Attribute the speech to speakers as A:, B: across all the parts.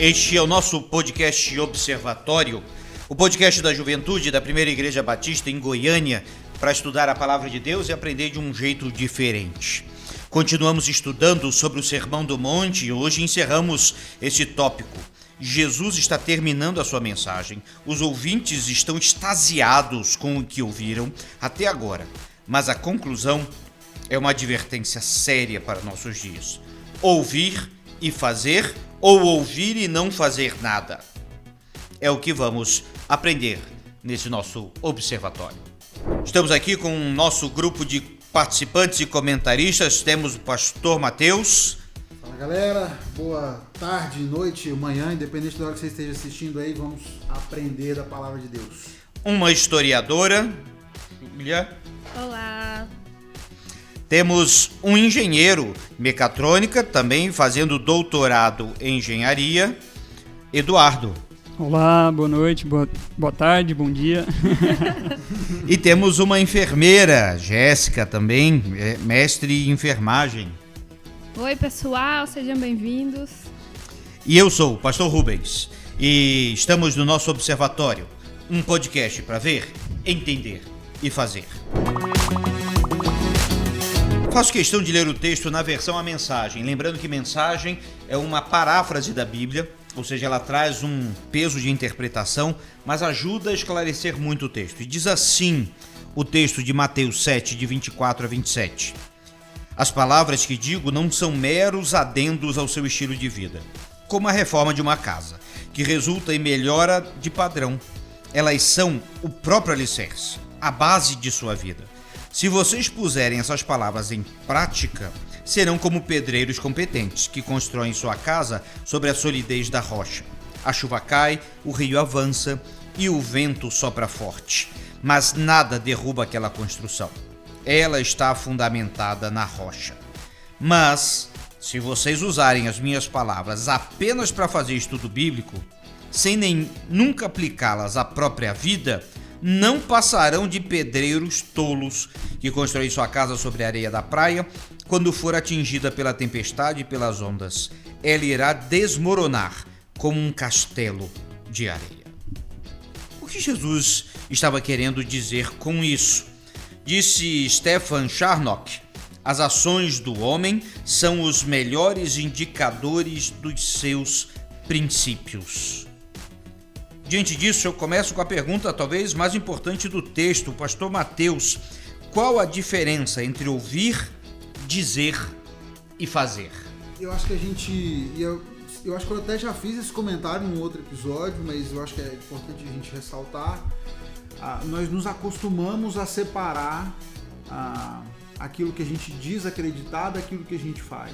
A: Este é o nosso podcast Observatório, o podcast da juventude da Primeira Igreja Batista em Goiânia, para estudar a palavra de Deus e aprender de um jeito diferente. Continuamos estudando sobre o Sermão do Monte e hoje encerramos esse tópico. Jesus está terminando a sua mensagem. Os ouvintes estão extasiados com o que ouviram até agora, mas a conclusão é uma advertência séria para nossos dias. Ouvir e fazer, ou ouvir e não fazer nada. É o que vamos aprender nesse nosso observatório. Estamos aqui com o nosso grupo de participantes e comentaristas. Temos o pastor Mateus.
B: Fala galera, boa tarde, noite, manhã, independente da hora que você esteja assistindo aí, vamos aprender a palavra de Deus.
A: Uma historiadora, Júlia.
C: Olá.
A: Temos um engenheiro mecatrônica, também fazendo doutorado em engenharia, Eduardo.
D: Olá, boa noite, boa, boa tarde, bom dia.
A: e temos uma enfermeira, Jéssica, também, é mestre em enfermagem.
C: Oi, pessoal, sejam bem-vindos.
A: E eu sou o pastor Rubens e estamos no nosso observatório, um podcast para ver, entender e fazer. Faço questão de ler o texto na versão a mensagem, lembrando que mensagem é uma paráfrase da Bíblia, ou seja, ela traz um peso de interpretação, mas ajuda a esclarecer muito o texto. E diz assim o texto de Mateus 7, de 24 a 27. As palavras que digo não são meros adendos ao seu estilo de vida, como a reforma de uma casa, que resulta em melhora de padrão. Elas são o próprio alicerce, a base de sua vida. Se vocês puserem essas palavras em prática, serão como pedreiros competentes que constroem sua casa sobre a solidez da rocha. A chuva cai, o rio avança e o vento sopra forte, mas nada derruba aquela construção. Ela está fundamentada na rocha. Mas, se vocês usarem as minhas palavras apenas para fazer estudo bíblico, sem nem nunca aplicá-las à própria vida, não passarão de pedreiros tolos que constroem sua casa sobre a areia da praia quando for atingida pela tempestade e pelas ondas. Ela irá desmoronar como um castelo de areia. O que Jesus estava querendo dizer com isso? Disse Stefan Charnock: as ações do homem são os melhores indicadores dos seus princípios. Diante disso, eu começo com a pergunta talvez mais importante do texto, pastor Mateus. Qual a diferença entre ouvir, dizer e fazer?
B: Eu acho que a gente. Eu, eu acho que eu até já fiz esse comentário em outro episódio, mas eu acho que é importante a gente ressaltar. Ah, nós nos acostumamos a separar ah, aquilo que a gente diz acreditar daquilo que a gente faz.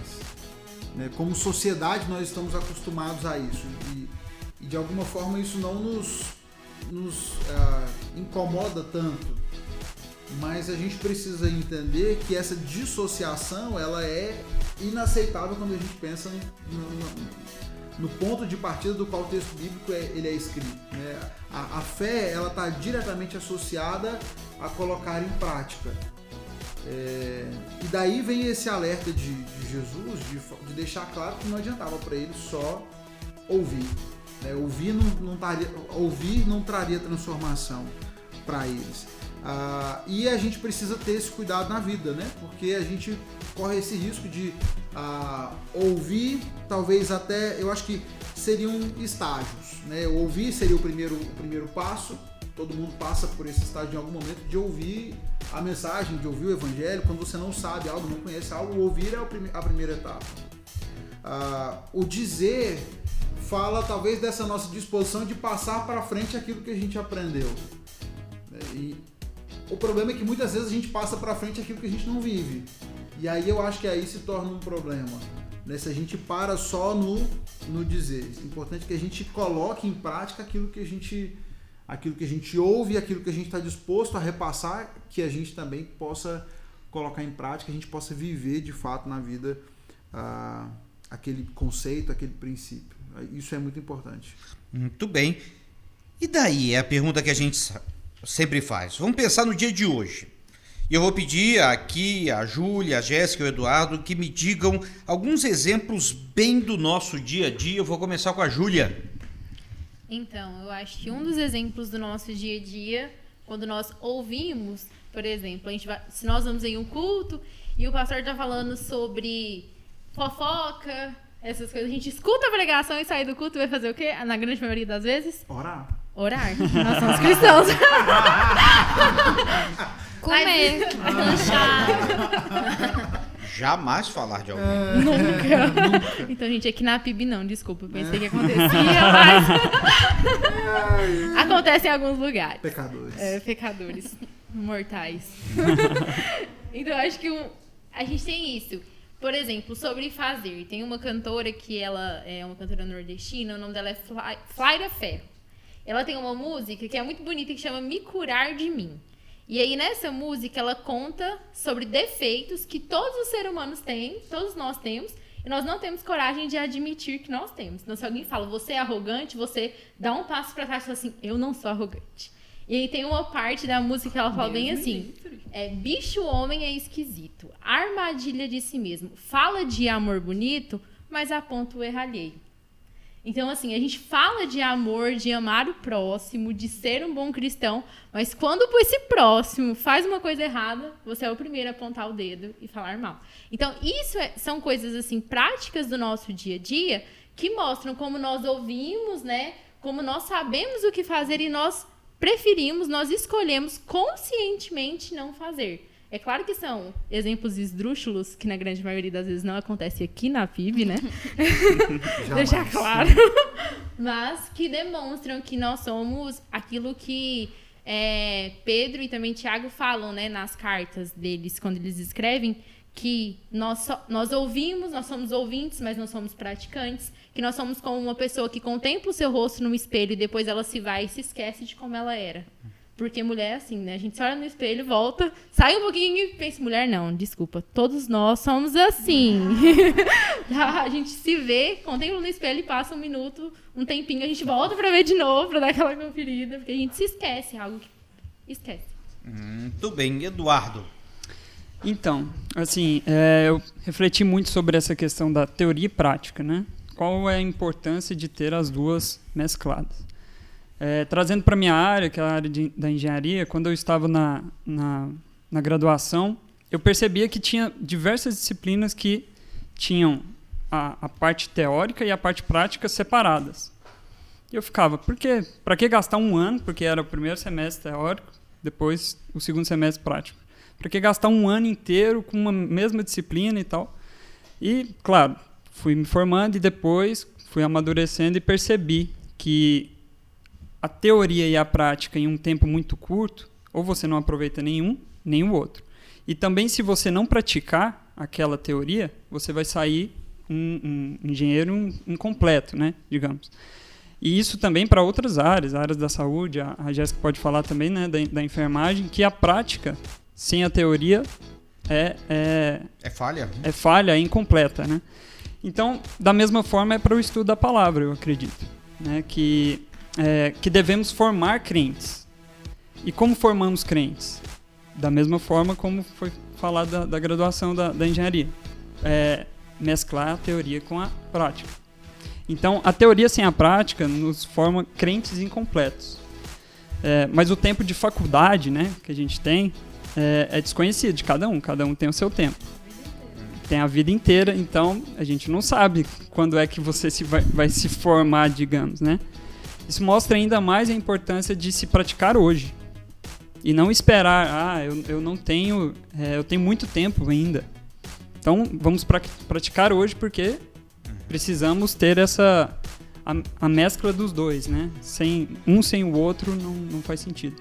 B: Né? Como sociedade, nós estamos acostumados a isso. E, e de alguma forma isso não nos, nos uh, incomoda tanto. Mas a gente precisa entender que essa dissociação ela é inaceitável quando a gente pensa no, no, no ponto de partida do qual o texto bíblico é, ele é escrito. Né? A, a, fé ela está diretamente associada a colocar em prática. É, e daí vem esse alerta de, de Jesus de, de deixar claro que não adiantava para ele só ouvir. Né? Ouvir, não, não taria, ouvir não traria transformação para eles. Ah, e a gente precisa ter esse cuidado na vida, né? Porque a gente corre esse risco de ah, ouvir, talvez até, eu acho que seriam estágios, né? Ouvir seria o primeiro, o primeiro passo, todo mundo passa por esse estágio em algum momento de ouvir a mensagem, de ouvir o evangelho. Quando você não sabe algo, não conhece algo, ouvir é a primeira etapa. Ah, o dizer fala talvez dessa nossa disposição de passar para frente aquilo que a gente aprendeu. E o problema é que muitas vezes a gente passa para frente aquilo que a gente não vive. E aí eu acho que aí se torna um problema. Né? Se a gente para só no, no dizer. É importante que a gente coloque em prática aquilo que a gente aquilo que a gente ouve, aquilo que a gente está disposto a repassar, que a gente também possa colocar em prática, a gente possa viver de fato na vida ah, aquele conceito, aquele princípio. Isso é muito importante.
A: Muito bem. E daí é a pergunta que a gente sempre faz. Vamos pensar no dia de hoje. E eu vou pedir aqui a Júlia, a Jéssica e o Eduardo que me digam alguns exemplos bem do nosso dia a dia. Eu vou começar com a Júlia.
E: Então, eu acho que um dos exemplos do nosso dia a dia, quando nós ouvimos, por exemplo, a gente vai, se nós vamos em um culto e o pastor está falando sobre fofoca, essas coisas, a gente escuta a pregação e sai do culto e vai fazer o quê? Na grande maioria das vezes?
B: Orar.
E: Orar. Nós somos cristãos.
C: Comer, lanchar.
A: Jamais falar de alguém.
E: Nunca. Então, gente, aqui na PIB não, desculpa. eu Pensei que acontecia, mas. Acontece em alguns lugares.
B: Pecadores.
E: É, pecadores mortais. então, eu acho que um- a gente tem isso. Por exemplo, sobre fazer. Tem uma cantora que ela é uma cantora nordestina, o nome dela é Fly, Flyra Ferro. Ela tem uma música que é muito bonita que chama Me Curar de Mim. E aí, nessa música, ela conta sobre defeitos que todos os seres humanos têm, todos nós temos, e nós não temos coragem de admitir que nós temos. Então, se alguém fala, você é arrogante, você dá um passo pra trás e fala assim, eu não sou arrogante. E aí tem uma parte da música que ela fala bem assim: é, bicho homem é esquisito, armadilha de si mesmo, fala de amor bonito, mas aponta o erro alheio. Então, assim, a gente fala de amor, de amar o próximo, de ser um bom cristão, mas quando esse próximo faz uma coisa errada, você é o primeiro a apontar o dedo e falar mal. Então, isso é- são coisas, assim, práticas do nosso dia a dia que mostram como nós ouvimos, né? Como nós sabemos o que fazer e nós preferimos, nós escolhemos conscientemente não fazer. É claro que são exemplos esdrúxulos, que na grande maioria das vezes não acontece aqui na PIB, né? Deixar claro. Mas que demonstram que nós somos aquilo que é, Pedro e também Tiago falam né, nas cartas deles, quando eles escrevem, que nós, só- nós ouvimos, nós somos ouvintes, mas não somos praticantes, que nós somos como uma pessoa que contempla o seu rosto no espelho e depois ela se vai e se esquece de como ela era. Porque mulher é assim, né? A gente se olha no espelho, volta, sai um pouquinho e pensa, mulher não, desculpa, todos nós somos assim. a gente se vê, contempla no espelho e passa um minuto, um tempinho, a gente volta pra ver de novo, pra dar aquela conferida, porque a gente se esquece, é algo que esquece.
A: Muito bem, Eduardo.
D: Então, assim, é, eu refleti muito sobre essa questão da teoria e prática, né? Qual é a importância de ter as duas mescladas? É, trazendo para minha área, que é a área de- da engenharia, quando eu estava na, na, na graduação, eu percebia que tinha diversas disciplinas que tinham a, a parte teórica e a parte prática separadas. E eu ficava, por quê? Para que gastar um ano? Porque era o primeiro semestre teórico, depois o segundo semestre prático. Para que gastar um ano inteiro com uma mesma disciplina e tal? E, claro, fui me formando e depois fui amadurecendo e percebi que a teoria e a prática em um tempo muito curto, ou você não aproveita nenhum, nem o outro. E também, se você não praticar aquela teoria, você vai sair um, um engenheiro incompleto, né, digamos. E isso também para outras áreas, áreas da saúde, a, a Jéssica pode falar também, né, da, da enfermagem, que a prática, sem a teoria, é, é,
A: É falha?
D: é falha, é incompleta, né? Então, da mesma forma é para o estudo da palavra, eu acredito, né? Que é, que devemos formar crentes. E como formamos crentes? Da mesma forma como foi falado da, da graduação da, da engenharia, é, mesclar a teoria com a prática. Então, a teoria sem a prática nos forma crentes incompletos. É, mas o tempo de faculdade, né, que a gente tem, é, é desconhecido de cada um. Cada um tem o seu tempo tem a vida inteira, então a gente não sabe quando é que você se vai, vai se formar, digamos, né? Isso mostra ainda mais a importância de se praticar hoje e não esperar, ah, eu, eu não tenho, é, eu tenho muito tempo ainda. Então vamos pra, praticar hoje porque precisamos ter essa a, a mescla dos dois, né? Sem um sem o outro não, não faz sentido.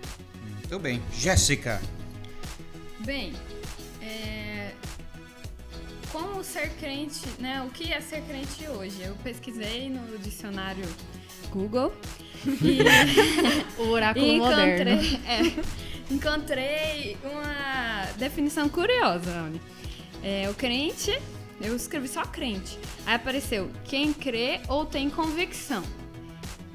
A: Muito bem. Jéssica.
C: Bem, é, como ser crente, né? O que é ser crente hoje? Eu pesquisei no dicionário Google e,
E: O oráculo
C: e
E: moderno.
C: encontrei, é, encontrei uma definição curiosa, olha. É, o crente, eu escrevi só crente. Aí apareceu quem crê ou tem convicção.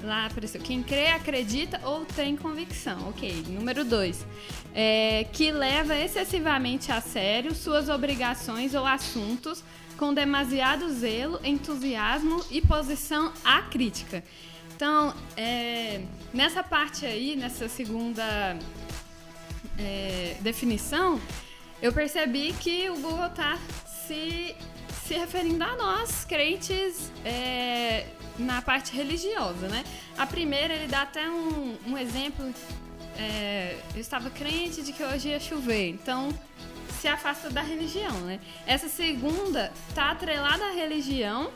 C: Lá apareceu, quem crê, acredita ou tem convicção. Ok. Número dois, é, que leva excessivamente a sério suas obrigações ou assuntos com demasiado zelo, entusiasmo e posição acrítica. Então, é, nessa parte aí, nessa segunda é, definição, eu percebi que o Google está se, se referindo a nós, crentes, é, na parte religiosa, né? A primeira, ele dá até um, um exemplo. É, eu estava crente de que hoje ia chover, então se afasta da religião, né? Essa segunda tá atrelada à religião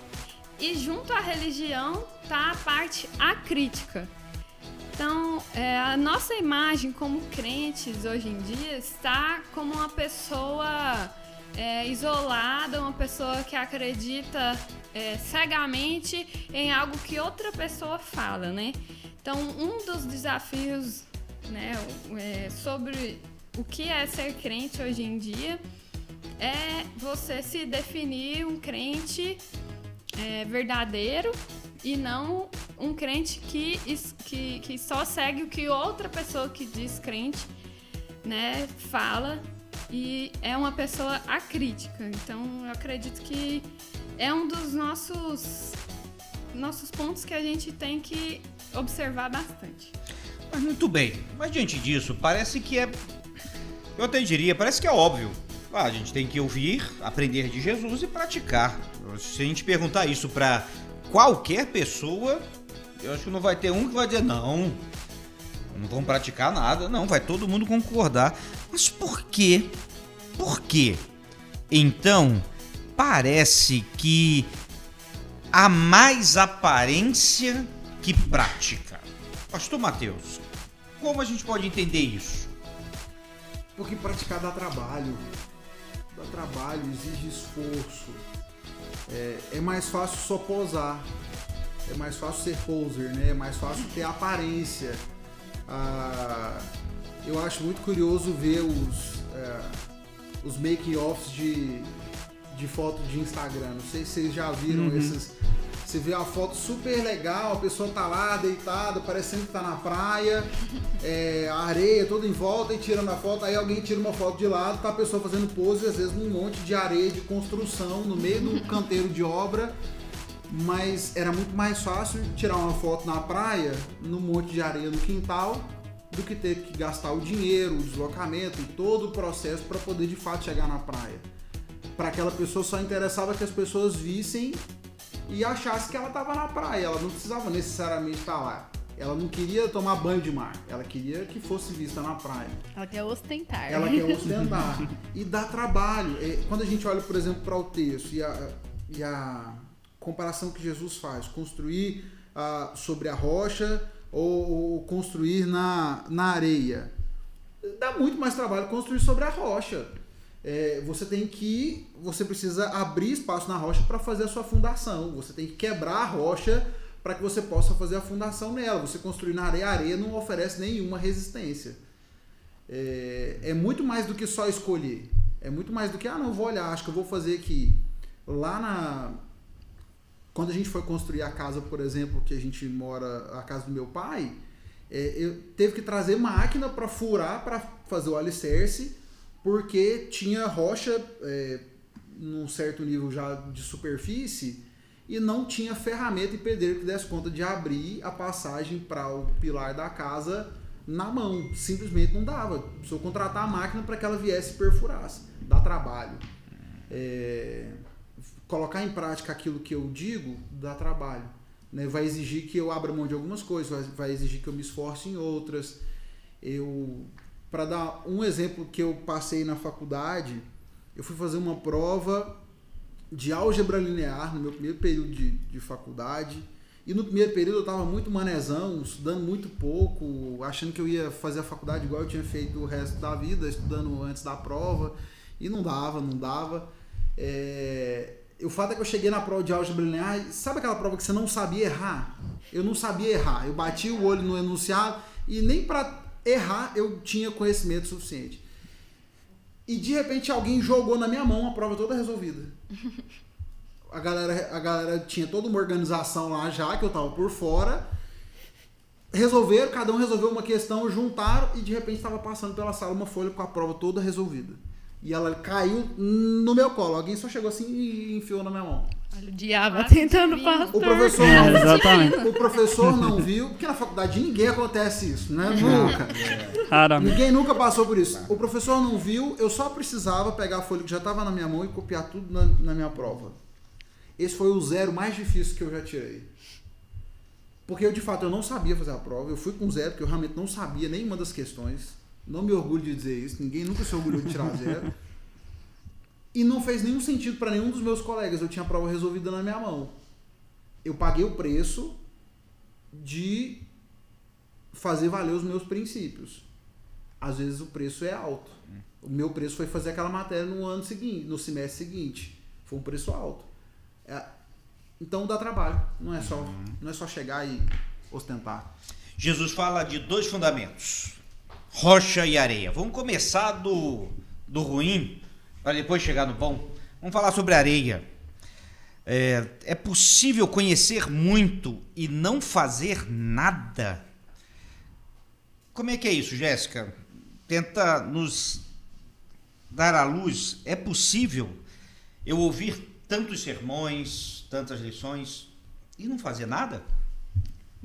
C: e junto à religião tá a parte acrítica. Então, é, a nossa imagem como crentes hoje em dia está como uma pessoa é, isolada, uma pessoa que acredita é, cegamente em algo que outra pessoa fala, né? Então, um dos desafios né, é, sobre o que é ser crente hoje em dia é você se definir um crente é, verdadeiro e não um crente que, que, que só segue o que outra pessoa que diz crente né, fala e é uma pessoa acrítica. Então eu acredito que é um dos nossos nossos pontos que a gente tem que observar bastante.
A: Mas muito bem. Mas diante disso, parece que é eu até diria, parece que é óbvio. Ah, a gente tem que ouvir, aprender de Jesus e praticar. Se a gente perguntar isso para qualquer pessoa, eu acho que não vai ter um que vai dizer não. Não vão praticar nada, não, vai todo mundo concordar. Mas por quê? Por quê? Então, parece que há mais aparência que prática. Pastor Mateus, como a gente pode entender isso?
B: Porque praticar dá trabalho. Dá trabalho, exige esforço. É, é mais fácil só posar. É mais fácil ser poser, né? É mais fácil ter aparência. Ah, eu acho muito curioso ver os, é, os making-offs de, de foto de Instagram. Não sei se vocês já viram
D: Uhum.
B: esses. Você vê uma foto super legal, a pessoa tá lá deitada, parecendo que tá na praia, é, a areia toda em volta e tirando a foto. Aí alguém tira uma foto de lado, tá a pessoa fazendo pose, às vezes num monte de areia de construção, no meio do canteiro de obra. Mas era muito mais fácil tirar uma foto na praia, num monte de areia no quintal, do que ter que gastar o dinheiro, o deslocamento e todo o processo para poder de fato chegar na praia. Para aquela pessoa só interessava que as pessoas vissem e achassem que ela estava na praia. Ela não precisava necessariamente estar lá. Ela não queria tomar banho de mar. Ela queria que fosse vista na praia.
E: Ela quer ostentar.
B: Ela quer ostentar. e dá trabalho. É, Quando a gente olha, por exemplo, para o texto e a, e a comparação que Jesus faz, construir ah, sobre a rocha ou, ou construir na, na areia, dá muito mais trabalho construir sobre a rocha. É, você tem que, você precisa abrir espaço na rocha para fazer a sua fundação. Você tem que quebrar a rocha para que você possa fazer a fundação nela. Você construir na areia, a areia não oferece nenhuma resistência é, é muito mais do que só escolher. É muito mais do que, ah, não, vou olhar, acho que eu vou fazer aqui. Lá na. Quando a gente foi construir a casa, por exemplo, que a gente mora, a casa do meu pai, é, eu teve que trazer máquina para furar, para fazer o alicerce, porque tinha rocha é, num certo nível já de superfície e não tinha ferramenta e pedreiro que desse conta de abrir a passagem para o pilar da casa na mão. Simplesmente não dava. Precisou contratar a máquina para que ela viesse e perfurasse. Dá trabalho. É, Colocar em prática aquilo que eu digo dá trabalho. Né? Vai exigir que eu abra mão de algumas coisas, vai, exigir que eu me esforce em outras. Eu, para dar um exemplo que eu passei na faculdade, eu fui fazer uma prova de álgebra linear no meu primeiro período de, de faculdade. E no primeiro período eu estava muito manezão, estudando muito pouco, achando que eu ia fazer a faculdade igual eu tinha feito o resto da vida, estudando antes da prova. E não dava, não dava. É, o fato é que eu cheguei na prova de álgebra linear, sabe aquela prova que você não sabia errar? Eu não sabia errar. Eu bati o olho no enunciado e nem para errar eu tinha conhecimento suficiente. E de repente alguém jogou na minha mão a prova toda resolvida. A galera, a galera tinha toda uma organização lá já, que eu tava por fora. resolveram, cada um resolveu uma questão, juntaram e de repente estava passando pela sala uma folha com a prova toda resolvida. E ela caiu no meu colo. Alguém só chegou assim e enfiou na minha mão.
E: Olha o diabo
C: Ah,
E: tentando passar.
B: O professor
D: É,
B: não,
D: exatamente.
B: o professor não viu, porque na faculdade de ninguém acontece isso, né? Nunca.
D: Raramente.
B: Ninguém nunca passou por isso. O professor não viu, eu só precisava pegar a folha que já estava na minha mão e copiar tudo na, na minha prova. Esse foi o zero mais difícil que eu já tirei. Porque eu, de fato, eu não sabia fazer a prova. Eu fui com zero, porque eu realmente não sabia nenhuma das questões. Não me orgulho de dizer isso. Ninguém nunca se orgulhou de tirar zero. E não fez nenhum sentido para nenhum dos meus colegas. Eu tinha a prova resolvida na minha mão. Eu paguei o preço de fazer valer os meus princípios. Às vezes o preço é alto. O meu preço foi fazer aquela matéria no ano seguinte, no semestre seguinte. Foi um preço alto. É, então dá trabalho. Não é só, não é só chegar e ostentar.
A: Jesus fala de dois fundamentos: rocha e areia. Vamos começar do, do ruim para depois chegar no bom. Vamos falar sobre areia. É, é possível conhecer muito e não fazer nada? Como é que é isso, Jéssica? Tenta nos dar à luz. É possível eu ouvir tantos sermões, tantas lições e não fazer nada?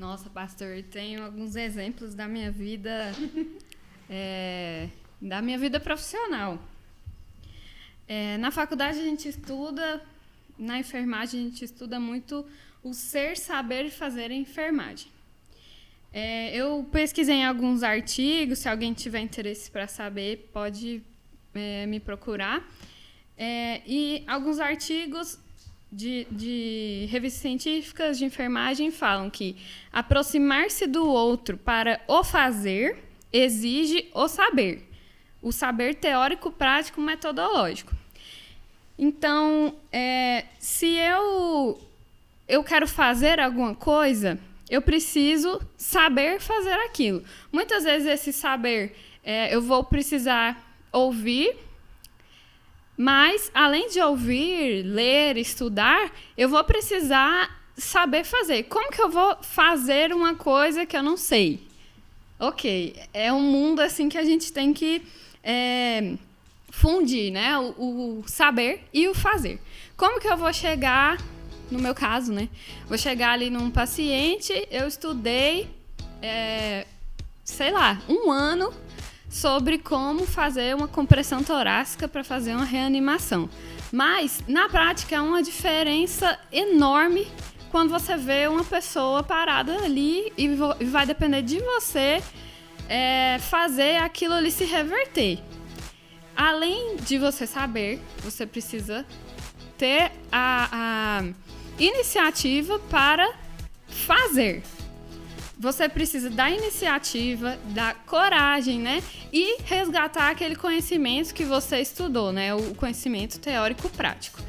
C: Nossa, pastor, tenho alguns exemplos da minha vida, é, da minha vida profissional. É, na faculdade a gente estuda, na enfermagem a gente estuda muito o ser, saber e fazer em enfermagem. É, eu pesquisei em alguns artigos, se alguém tiver interesse para saber, pode é, me procurar. É, e alguns artigos de, de revistas científicas de enfermagem falam que aproximar-se do outro para o fazer exige o saber. O saber teórico, prático, metodológico. Então, é, se eu, eu quero fazer alguma coisa, eu preciso saber fazer aquilo. Muitas vezes esse saber é, eu vou precisar ouvir mas, além de ouvir, ler, estudar, eu vou precisar saber fazer. Como que eu vou fazer uma coisa que eu não sei? Ok, é um mundo assim que a gente tem que é, fundir, né? O, o saber e o fazer. Como que eu vou chegar, no meu caso, né? Vou chegar ali num paciente, eu estudei, é, sei lá, um ano sobre como fazer uma compressão torácica para fazer uma reanimação. Mas, na prática, é uma diferença enorme quando você vê uma pessoa parada ali e vai depender de você é, fazer aquilo ali se reverter. Além de você saber, você precisa ter a, a iniciativa para fazer. Você precisa da iniciativa, da coragem, né? E resgatar aquele conhecimento que você estudou, né? O conhecimento teórico prático.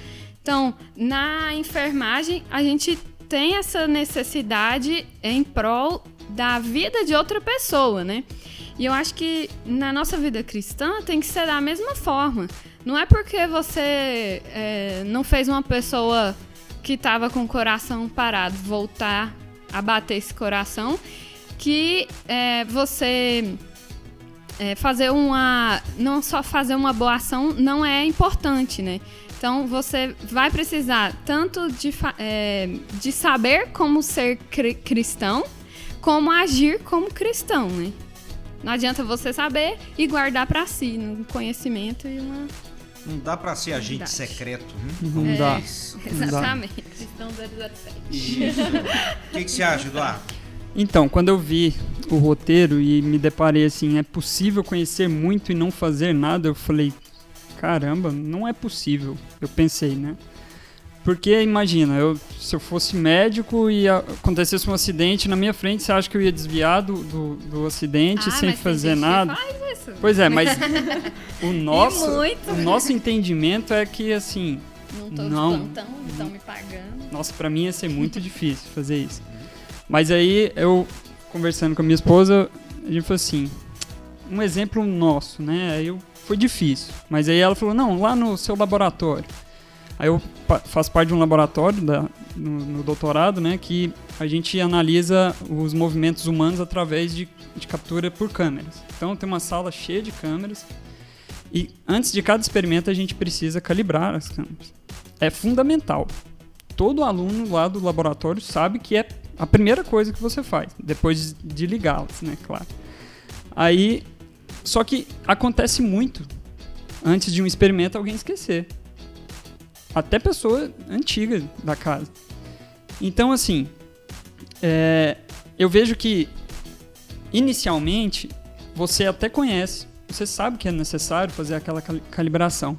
C: Então, na enfermagem, a gente tem essa necessidade em prol da vida de outra pessoa, né? E eu acho que na nossa vida cristã tem que ser da mesma forma. Não é porque você é, não fez uma pessoa que estava com o coração parado voltar a bater esse coração, que é, você é, fazer uma. Não só fazer uma boa ação não é importante, né? Então você vai precisar tanto de, é, de saber como ser cri cristão, como agir como cristão, né? Não adianta você saber e guardar para si um conhecimento e uma.
A: Não dá para ser agente
C: Verdade.
A: secreto. Né?
D: Não
C: É,
D: dá.
C: Exatamente.
E: Cristão 007.
A: Isso. O que, que você acha, Eduardo?
D: Então, quando eu vi o roteiro e me deparei assim, é possível conhecer muito e não fazer nada, eu falei, caramba, não é possível. Eu pensei, né? Porque imagina, eu, se eu fosse médico e acontecesse um acidente na minha frente, você acha que eu ia desviar do, do, do acidente
C: Ah,
D: sem fazer nada?
C: Faz isso.
D: Pois é, mas o nosso, o nosso entendimento é que assim,
C: Não tô
D: Não.
C: de plantão, estão me pagando.
D: Nossa, pra mim ia ser muito difícil fazer isso. Mas aí eu conversando com a minha esposa, a gente falou assim, um exemplo nosso, né? Aí eu, foi difícil. Mas aí ela falou, não, lá no seu laboratório. Aí eu faço parte de um laboratório da, no, no doutorado, né? Que a gente analisa os movimentos humanos através de, de captura por câmeras. Então tem uma sala cheia de câmeras e antes de cada experimento a gente precisa calibrar as câmeras. É fundamental. Todo aluno lá do laboratório sabe que é a primeira coisa que você faz, depois de ligá-las, né, claro. Aí, só que acontece muito antes de um experimento alguém esquecer. Até pessoa antiga da casa. Então, assim, é, eu vejo que inicialmente você até conhece, você sabe que é necessário fazer aquela calibração,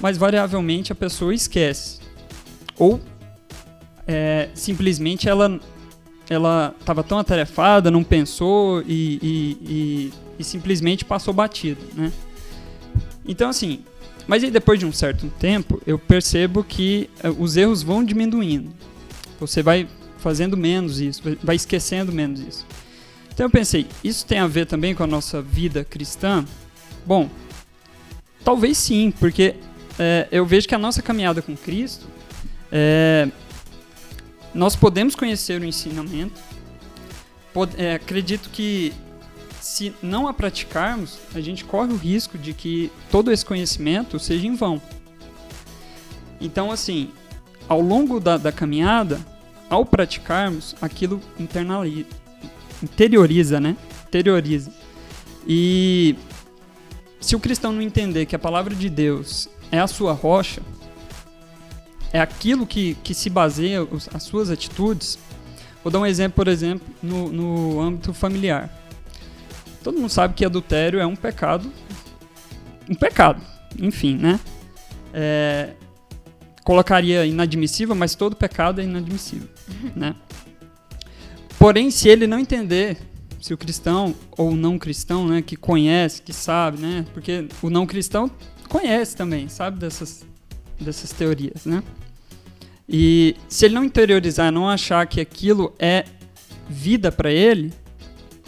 D: mas variavelmente a pessoa esquece ou é, simplesmente ela ela estava tão atarefada, não pensou e, e, e, e simplesmente passou batido, né? Então assim, mas aí depois de um certo tempo eu percebo que uh, os erros vão diminuindo. Você vai fazendo menos isso, vai esquecendo menos isso. Então eu pensei, isso tem a ver também com a nossa vida cristã? Bom, talvez sim, porque é, eu vejo que a nossa caminhada com Cristo é, nós podemos conhecer o ensinamento. Pod, é, acredito que se não a praticarmos, a gente corre o risco de que todo esse conhecimento seja em vão. Então, assim, ao longo da, da caminhada, ao praticarmos, aquilo internaliza, interioriza, né? Interioriza. E se o cristão não entender que a palavra de Deus é a sua rocha, é aquilo que, que se baseia os, as suas atitudes. Vou dar um exemplo, por exemplo, no, no âmbito familiar. Todo mundo sabe que adultério é um pecado. Um pecado, enfim, né? É, colocaria inadmissível, mas todo pecado é inadmissível, né? Porém, se ele não entender, se o cristão ou não cristão, né, que conhece, que sabe, né? Porque o não cristão conhece também, sabe dessas dessas teorias, né? E se ele não interiorizar, não achar que aquilo é vida para ele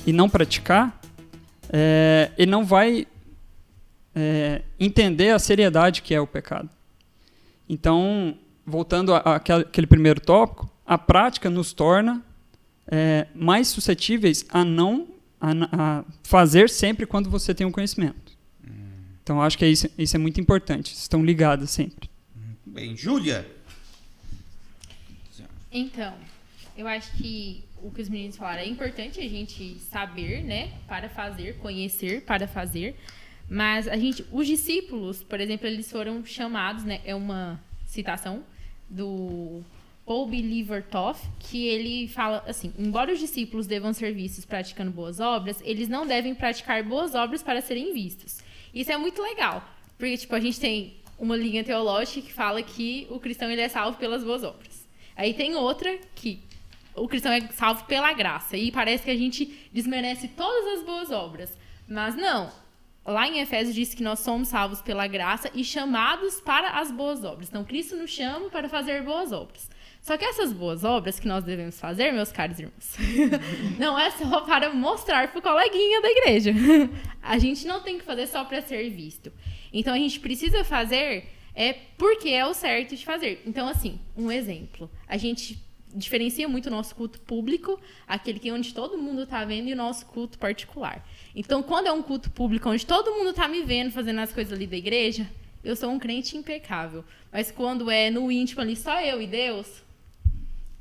D: e não praticar, é, ele não vai é, entender a seriedade que é o pecado. Então, voltando àquele primeiro tópico, a prática nos torna é, mais suscetíveis a não a, a, fazer sempre quando você tem um conhecimento. Hum. Então, acho que é isso, isso é muito importante. Estão ligados sempre.
A: Bem, Júlia.
E: Então, eu acho que o que os meninos falaram é importante a gente saber, né, para fazer, conhecer para fazer. Mas a gente, os discípulos, por exemplo, eles foram chamados, né, é uma citação do Paul Believer Toff, que ele fala assim: embora os discípulos devam ser vistos praticando boas obras, eles não devem praticar boas obras para serem vistos. Isso é muito legal, porque tipo a gente tem uma linha teológica que fala que o cristão ele é salvo pelas boas obras. Aí tem outra que o cristão é salvo pela graça. E parece que a gente desmerece todas as boas obras. Mas não. Lá em Efésios diz que nós somos salvos pela graça e chamados para as boas obras. Então, Cristo nos chama para fazer boas obras. Só que essas boas obras que nós devemos fazer, meus caros irmãos, não é só para mostrar para o coleguinha da igreja. A gente não tem que fazer só para ser visto. Então, a gente precisa fazer é porque é o certo de fazer. Então, assim, um exemplo. A gente diferencia muito o nosso culto público, aquele que é onde todo mundo está vendo, e o nosso culto particular. Então, quando é um culto público onde todo mundo está me vendo fazendo as coisas ali da igreja, eu sou um crente impecável. Mas quando é no íntimo ali, só eu e Deus,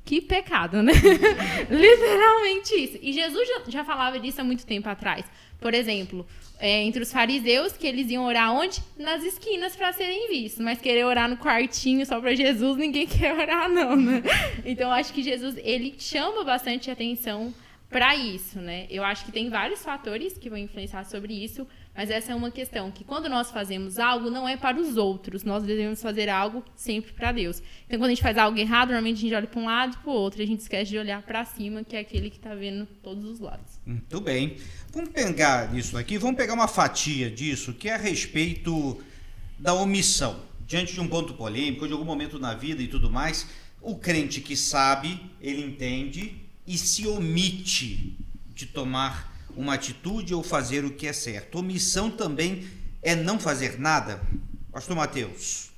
E: que pecado, né? Literalmente isso. E Jesus já, já, falava disso há muito tempo atrás. Por exemplo, é, entre os fariseus, que eles iam orar onde? Nas esquinas para serem vistos. Mas querer orar no quartinho só para Jesus, ninguém quer orar, não, né? Então, acho que Jesus, ele chama bastante atenção para isso, né? Eu acho que tem vários fatores que vão influenciar sobre isso, mas essa é uma questão que quando nós fazemos algo não é para os outros, nós devemos fazer algo sempre para Deus. Então quando a gente faz algo errado, normalmente a gente olha para um lado para o outro, a gente esquece de olhar para cima, que é aquele que está vendo todos os lados.
A: Muito bem. Vamos pegar isso aqui, vamos pegar uma fatia disso que é a respeito da omissão. Diante de um ponto polêmico, de algum momento na vida e tudo mais, o crente que sabe, ele entende e se omite de tomar uma atitude ou fazer o que é certo. Omissão também é não fazer nada. Pastor Mateus.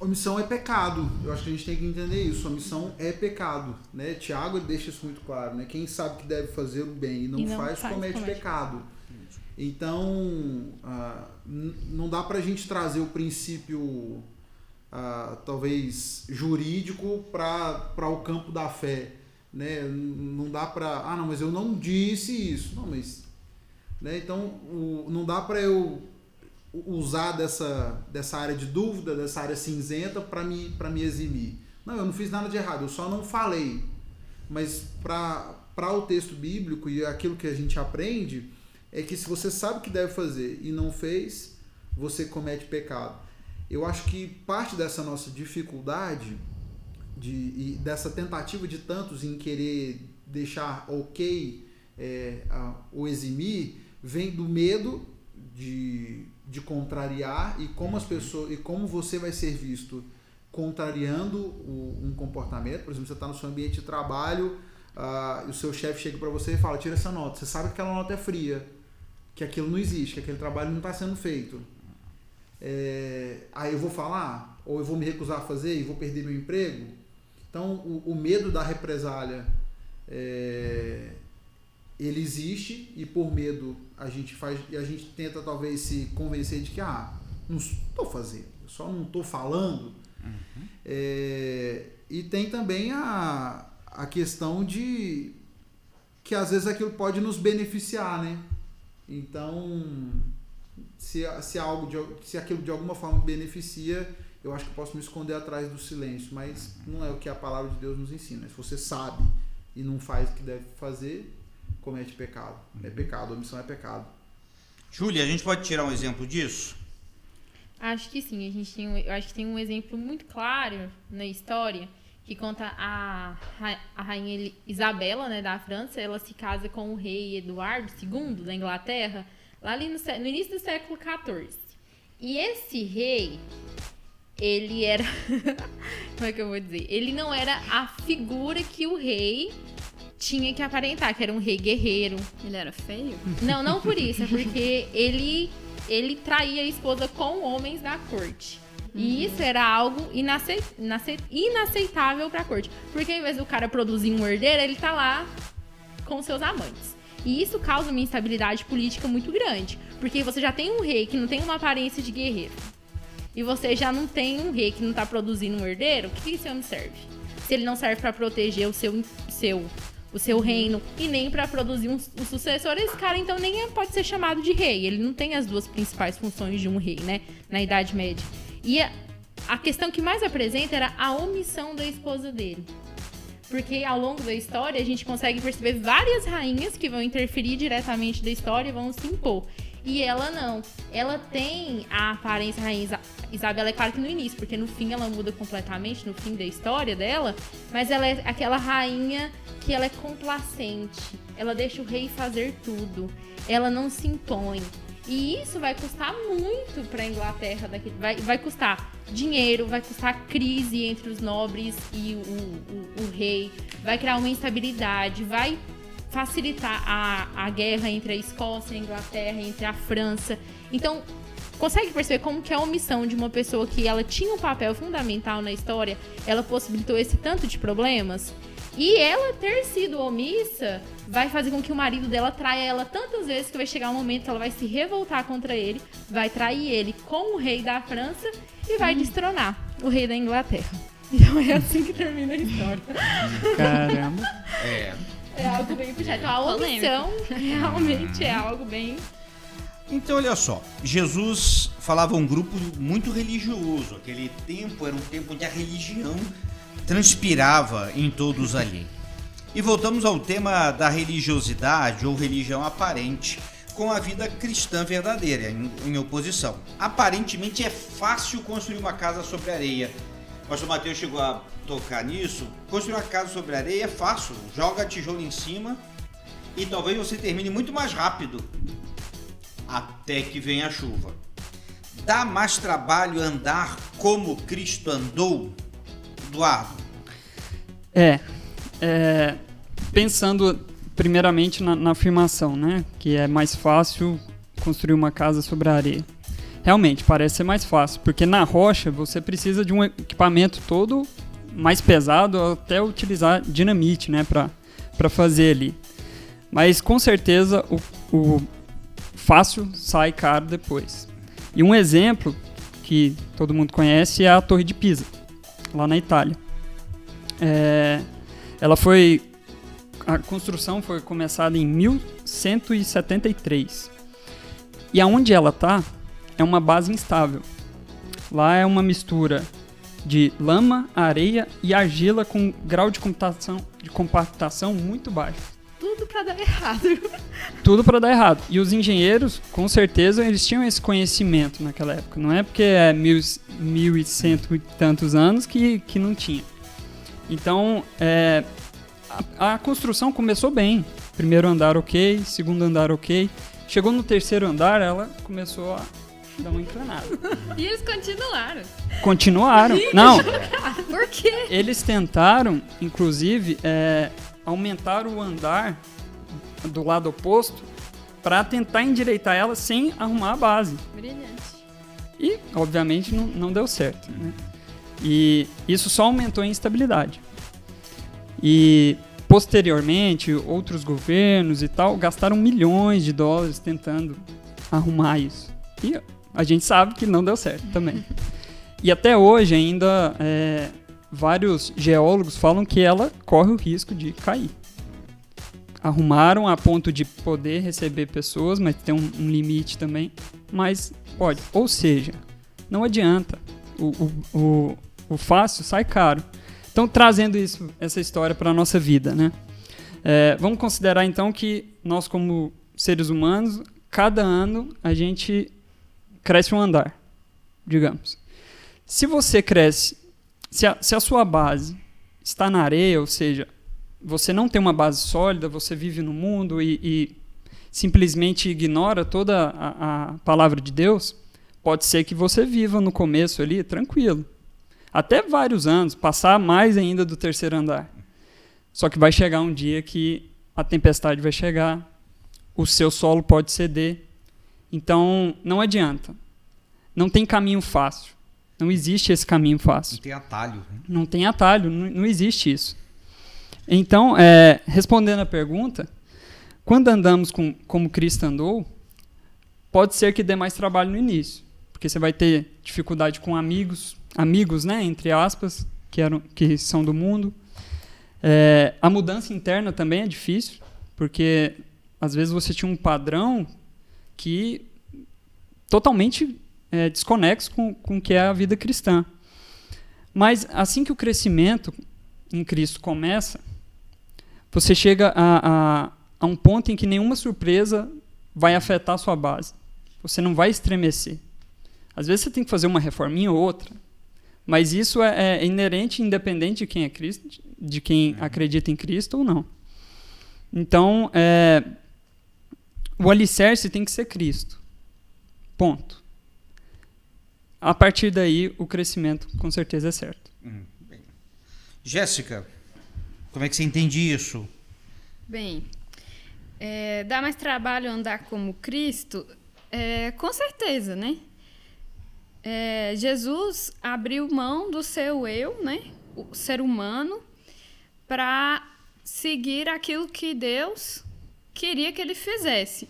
B: omissão é pecado. Eu acho que a gente tem que entender isso. Omissão é pecado, né? Tiago deixa isso muito claro, né? Quem sabe que deve fazer o bem e não,
E: E não
B: faz,
E: faz,
B: comete,
E: comete.
B: pecado. Então, ah, não dá pra gente trazer o princípio, ah, talvez, jurídico para o campo da fé, né? Não dá pra... Ah, não, mas eu não disse isso. Não, mas... Né? Então, o- não dá pra eu usar dessa, dessa área de dúvida, dessa área cinzenta para me, pra me eximir. Não, eu não fiz nada de errado, eu só não falei. Mas para o texto bíblico e aquilo que a gente aprende, é que se você sabe que deve fazer e não fez, você comete pecado. Eu acho que parte dessa nossa dificuldade, de, e dessa tentativa de tantos em querer deixar ok é, a- o eximir, vem do medo de, de contrariar e como as pessoas e como você vai ser visto contrariando o- um comportamento. Por exemplo, você está no seu ambiente de trabalho ah, e o seu chefe chega para você e fala: tira essa nota. Você sabe que aquela nota é fria, que aquilo não existe, que aquele trabalho não está sendo feito. É, aí eu vou falar, ou eu vou me recusar a fazer e vou perder meu emprego. Então, o, o medo da represália é, ele existe e por medo a gente faz e a gente tenta talvez se convencer de que ah não estou fazendo só não estou falando. É, e tem também a, a questão de que às vezes aquilo pode nos beneficiar né? Então se, se algo de, se aquilo de alguma forma beneficia eu acho que eu posso me esconder atrás do silêncio mas não é o que a palavra de Deus nos ensina se você sabe e não faz o que deve fazer comete pecado. É pecado, omissão é pecado.
A: Júlia, a gente pode tirar um exemplo disso?
E: Acho que sim, a gente tem, um- eu acho que tem um exemplo muito claro na história que conta a, a rainha Isabela, né, da França, ela se casa com o rei Eduardo II da Inglaterra, lá ali no, no início do século XIV. E esse rei, ele era, como é que eu vou dizer? Ele não era a figura que o rei tinha que aparentar, que era um rei guerreiro,
C: Ele era feio?
E: não, não por isso, é porque ele ele traía a esposa com homens da corte. E isso era algo inace- inace- inaceitável pra corte. Porque ao invés do cara produzir um herdeiro, ele tá lá com seus amantes. E isso causa uma instabilidade política muito grande. Porque você já tem um rei que não tem uma aparência de guerreiro. E você já não tem um rei que não tá produzindo um herdeiro, o que, esse homem serve? Se ele não serve pra proteger o seu, seu, o seu reino e nem pra produzir um, um sucessor, esse cara então nem é- pode ser chamado de rei. Ele não tem as duas principais funções de um rei, né? Na Idade Média. E a, a questão que mais apresenta era a omissão da esposa dele. Porque ao longo da história a gente consegue perceber várias rainhas que vão interferir diretamente da história e vão se impor. E ela não. Ela tem a aparência rainha Isa- Isabela, é claro que no início, porque no fim ela muda completamente, no fim da história dela, mas ela é aquela rainha que ela é complacente. Ela deixa o rei fazer tudo. Ela não se impõe. E isso vai custar muito para a Inglaterra. Daqui. Vai, vai custar dinheiro, vai custar crise entre os nobres e o, o, o rei, vai criar uma instabilidade, vai facilitar a, a guerra entre a Escócia e a Inglaterra, entre a França. Então, consegue perceber como que a omissão de uma pessoa que ela tinha um papel fundamental na história, ela possibilitou esse tanto de problemas? E ela ter sido omissa vai fazer com que o marido dela traia ela tantas vezes que vai chegar um momento que ela vai se revoltar contra ele, vai trair ele com o rei da França e vai destronar o rei da Inglaterra. Então é assim que termina a história.
D: Caramba.
A: É.
E: É algo bem puxado. Então a omissão realmente é algo bem.
A: Então, olha só, Jesus falava a um grupo muito religioso. Aquele tempo era um tempo onde a religião transpirava em todos ali. E voltamos ao tema da religiosidade ou religião aparente com a vida cristã verdadeira, em, em oposição. Aparentemente é fácil construir uma casa sobre areia. O pastor Mateus chegou a tocar nisso. Construir uma casa sobre areia é fácil. Joga tijolo em cima e talvez você termine muito mais rápido até que venha a chuva. Dá mais trabalho andar como Cristo andou? Eduardo,
D: É, é, pensando primeiramente na, na afirmação, né? Que é mais fácil construir uma casa sobre a areia. realmente parece ser mais fácil, porque na rocha você precisa de um equipamento todo mais pesado, até utilizar dinamite, né, para fazer ali. Mas com certeza o, o fácil sai caro depois. E um exemplo que todo mundo conhece é a Torre de Pisa, lá na Itália. É, ela foi a construção foi começada em 1173. E aonde ela está é uma base instável. Lá é uma mistura de lama, areia e argila com grau de compactação, de compactação muito baixo.
E: Tudo para dar errado.
D: Tudo para dar errado. E os engenheiros, com certeza, eles tinham esse conhecimento naquela época. Não é porque é mil, mil e cento e tantos anos que, que não tinha. Então, é, a, a construção começou bem. Primeiro andar ok, segundo andar ok. Chegou no terceiro andar, ela começou a dar uma inclinada.
C: E eles continuaram.
D: Continuaram. Não,
C: Por quê?
D: eles tentaram, inclusive, é, aumentar o andar do lado oposto para tentar endireitar ela sem arrumar a base.
C: Brilhante.
D: E, obviamente, não, não deu certo. Né? E isso só aumentou a instabilidade. E, posteriormente, outros governos e tal gastaram milhões de dólares tentando arrumar isso. E a gente sabe que não deu certo também. E até hoje, ainda, é, vários geólogos falam que ela corre o risco de cair. Arrumaram a ponto de poder receber pessoas, mas tem um, um limite também. Mas pode. Ou seja, não adianta. O, o, o, o fácil sai caro. Então, trazendo isso, essa história para a nossa vida, né? É, vamos considerar então que nós, como seres humanos, cada ano a gente cresce um andar, digamos. Se você cresce, se a, se a sua base está na areia, ou seja, você não tem uma base sólida, você vive no mundo e, e simplesmente ignora toda a, a palavra de Deus, pode ser que você viva no começo ali tranquilo. Até vários anos, passar mais ainda do terceiro andar. Só que vai chegar um dia que a tempestade vai chegar, o seu solo pode ceder. Então, não adianta. Não tem caminho fácil. Não existe esse caminho fácil.
A: Não tem atalho. Né?
D: Não tem atalho, não, não existe isso. Então, é, respondendo a pergunta, quando andamos com, como Cristo andou, pode ser que dê mais trabalho no início, porque você vai ter dificuldade com amigos, amigos, né, entre aspas, que, eram, que são do mundo. É, a mudança interna também é difícil, porque às vezes você tinha um padrão que totalmente é, desconexo com, com o que é a vida cristã. Mas assim que o crescimento em Cristo começa, você chega a, a, a um ponto em que nenhuma surpresa vai afetar a sua base. Você não vai estremecer. Às vezes você tem que fazer uma reforminha ou outra, mas isso é, é inerente, independente de quem é Cristo, de quem uhum. acredita em Cristo ou não. Então, é, o alicerce tem que ser Cristo. Ponto. A partir daí, o crescimento com certeza é certo.
A: Hum. Jéssica, como é que você entende isso?
C: Bem, é, dá mais trabalho andar como Cristo? É, com certeza, né? É, Jesus abriu mão do seu eu, né? O ser humano, para seguir aquilo que Deus queria que ele fizesse.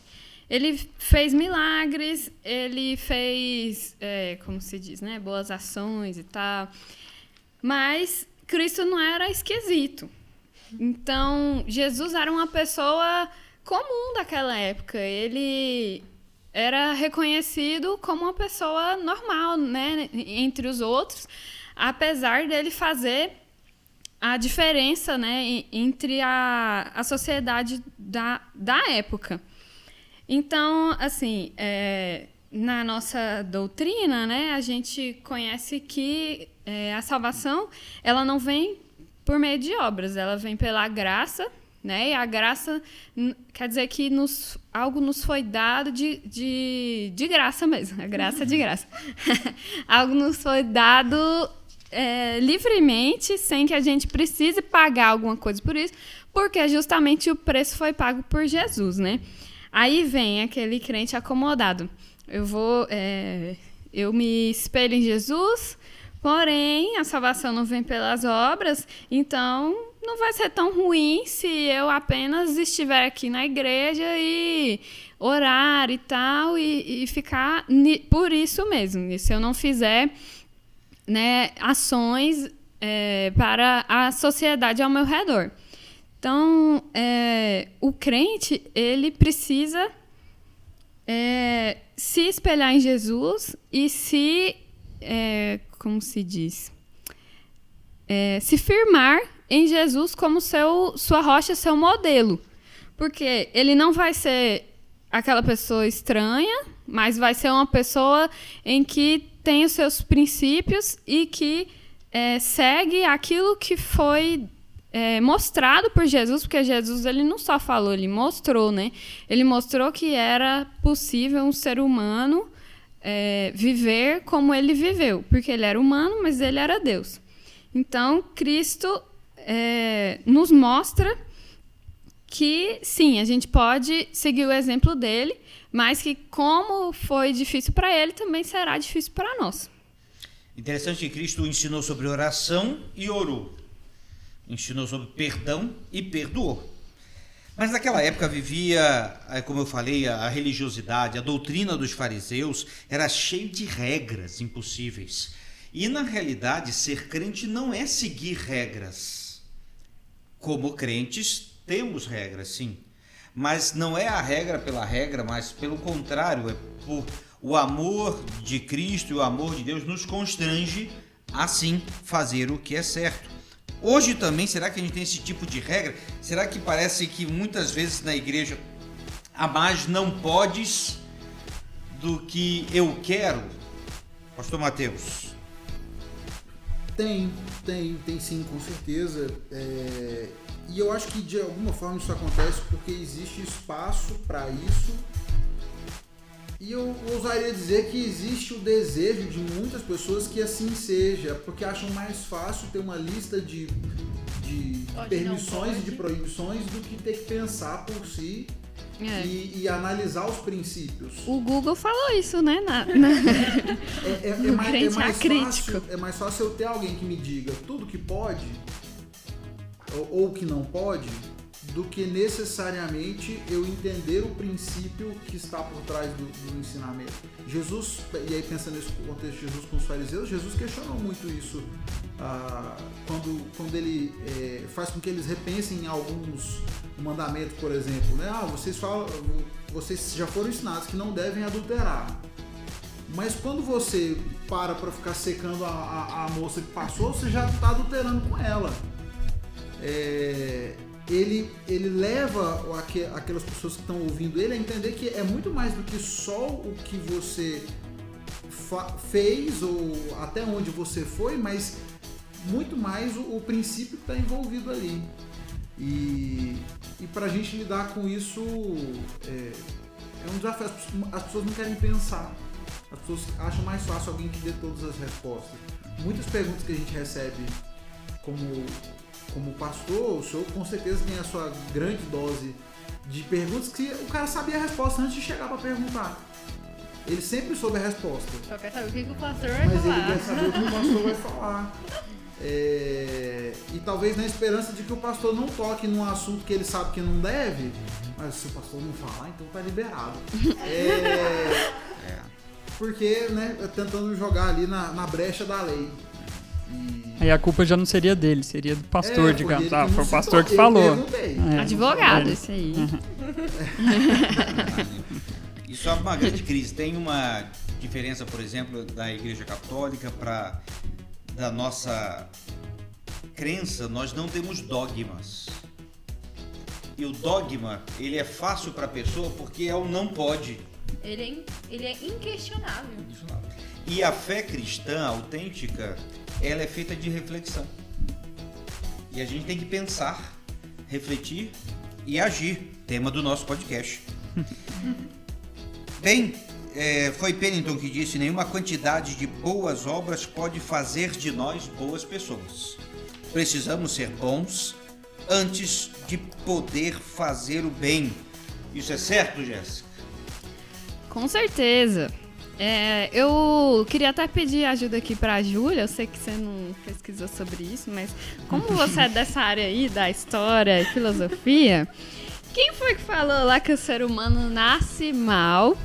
C: Ele fez milagres, ele fez, é, como se diz, né, boas ações e tal. Mas Cristo não era esquisito. Então, Jesus era uma pessoa comum daquela época. Ele era reconhecido como uma pessoa normal, né, entre os outros, apesar dele fazer a diferença, né, entre a, a sociedade da, da época. Então, assim, é, na nossa doutrina, né, a gente conhece que é, a salvação ela não vem por meio de obras, ela vem pela graça, né? E a graça quer dizer que nos, algo nos foi dado de, de, de graça mesmo, a graça de graça. algo nos foi dado é, livremente, sem que a gente precise pagar alguma coisa por isso, porque justamente o preço foi pago por Jesus, né? Aí vem aquele crente acomodado. eu vou. é, eu me espelho em Jesus, porém a salvação não vem pelas obras, então não vai ser tão ruim se eu apenas estiver aqui na igreja e orar e tal, e, e ficar por isso mesmo. E se eu não fizer né, ações é, para a sociedade ao meu redor. Então, é, o crente, ele precisa é, se espelhar em Jesus e se, é, como se diz, É, se firmar em Jesus como seu, sua rocha, seu modelo. Porque ele não vai ser aquela pessoa estranha, mas vai ser uma pessoa em que tem os seus princípios e que é, segue aquilo que foi é, mostrado por Jesus, porque Jesus ele não só falou, ele mostrou, né? Ele mostrou que era possível um ser humano é, viver como ele viveu, porque ele era humano, mas ele era Deus. Então, Cristo é, nos mostra que, sim, a gente pode seguir o exemplo dele, mas que, como foi difícil para ele, também será difícil para nós.
A: Interessante que Cristo ensinou sobre oração e orou. Ensinou sobre perdão e perdoou. Mas naquela época vivia, eh, como eu falei, a religiosidade, a doutrina dos fariseus era cheia de regras impossíveis. E na realidade, ser crente não é seguir regras. Como crentes, temos regras, sim. Mas não é a regra pela regra, mas pelo contrário, é por o amor de Cristo e o amor de Deus nos constrange a sim fazer o que é certo. Hoje também, será que a gente tem esse tipo de regra? Será que parece que muitas vezes na igreja há mais não podes do que eu quero? Pastor Mateus.
B: Tem, tem, tem sim, com certeza. É, E eu acho que de alguma forma isso acontece porque existe espaço para isso. E eu ousaria dizer que existe o desejo de muitas pessoas que assim seja, porque acham mais fácil ter uma lista de, de
E: Pode,
B: permissões e de proibições do que ter que pensar por si
C: É.
B: e, e analisar os princípios.
C: O Google falou isso, né? na- na-
B: É, é, é mais, é mais fácil, é mais fácil eu ter alguém que me diga tudo que pode ou, que não pode do que necessariamente eu entender o princípio que está por trás do, do ensinamento. Jesus, e aí pensando nesse contexto de Jesus com os fariseus, Jesus questionou muito isso ah, quando, quando ele eh, faz com que eles repensem em alguns mandamentos, por exemplo, né? Ah, vocês falam, vocês já foram ensinados que não devem adulterar. Mas quando você para pra ficar secando a, a, a moça que passou, você já tá adulterando com ela. É, ele, ele leva aque- aquelas pessoas que estão ouvindo ele a entender que é muito mais do que só o que você fez ou até onde você foi, mas muito mais o, o princípio que está envolvido ali. E, e para a gente lidar com isso é, é um desafio. As pessoas não querem pensar. As pessoas acham mais fácil alguém que dê todas as respostas. Muitas perguntas que a gente recebe como, como pastor, o senhor com certeza tem a sua grande dose de perguntas que o cara sabia a resposta antes de chegar para perguntar. Ele sempre soube a resposta.
E: Só quer saber o que, o pastor vai
B: Mas ele
E: falar.
B: quer saber o que o pastor vai falar. É, e talvez na esperança de que o pastor não toque num assunto que ele sabe que não deve, mas se o pastor não falar, então tá liberado. É, porque, né, é tentando jogar ali na, na brecha da lei. E-
D: Aí a culpa já não seria dele, seria do pastor,
B: É,
D: digamos. Ah, foi o pastor que falou. É,
C: Advogado,
D: é.
C: esse aí.
A: Isso é uma grande crise. Tem uma diferença, por exemplo, da Igreja Católica para da nossa crença. Nós não temos dogmas. E o dogma, ele é fácil para a pessoa porque é o não pode.
E: Ele é, ele é inquestionável.
A: E a fé cristã autêntica, ela é feita de reflexão. E a gente tem que pensar, refletir e agir. Tema do nosso podcast. Bem, é, foi Pennington que disse: nenhuma quantidade de boas obras pode fazer de nós boas pessoas. Precisamos ser bons antes de poder fazer o bem. Isso é certo, Jéssica?
C: Com certeza. É, eu queria até pedir ajuda aqui pra Júlia. Eu sei que você não pesquisou sobre isso, mas como você é dessa área aí da história e filosofia, quem foi que falou lá que o ser humano nasce mal?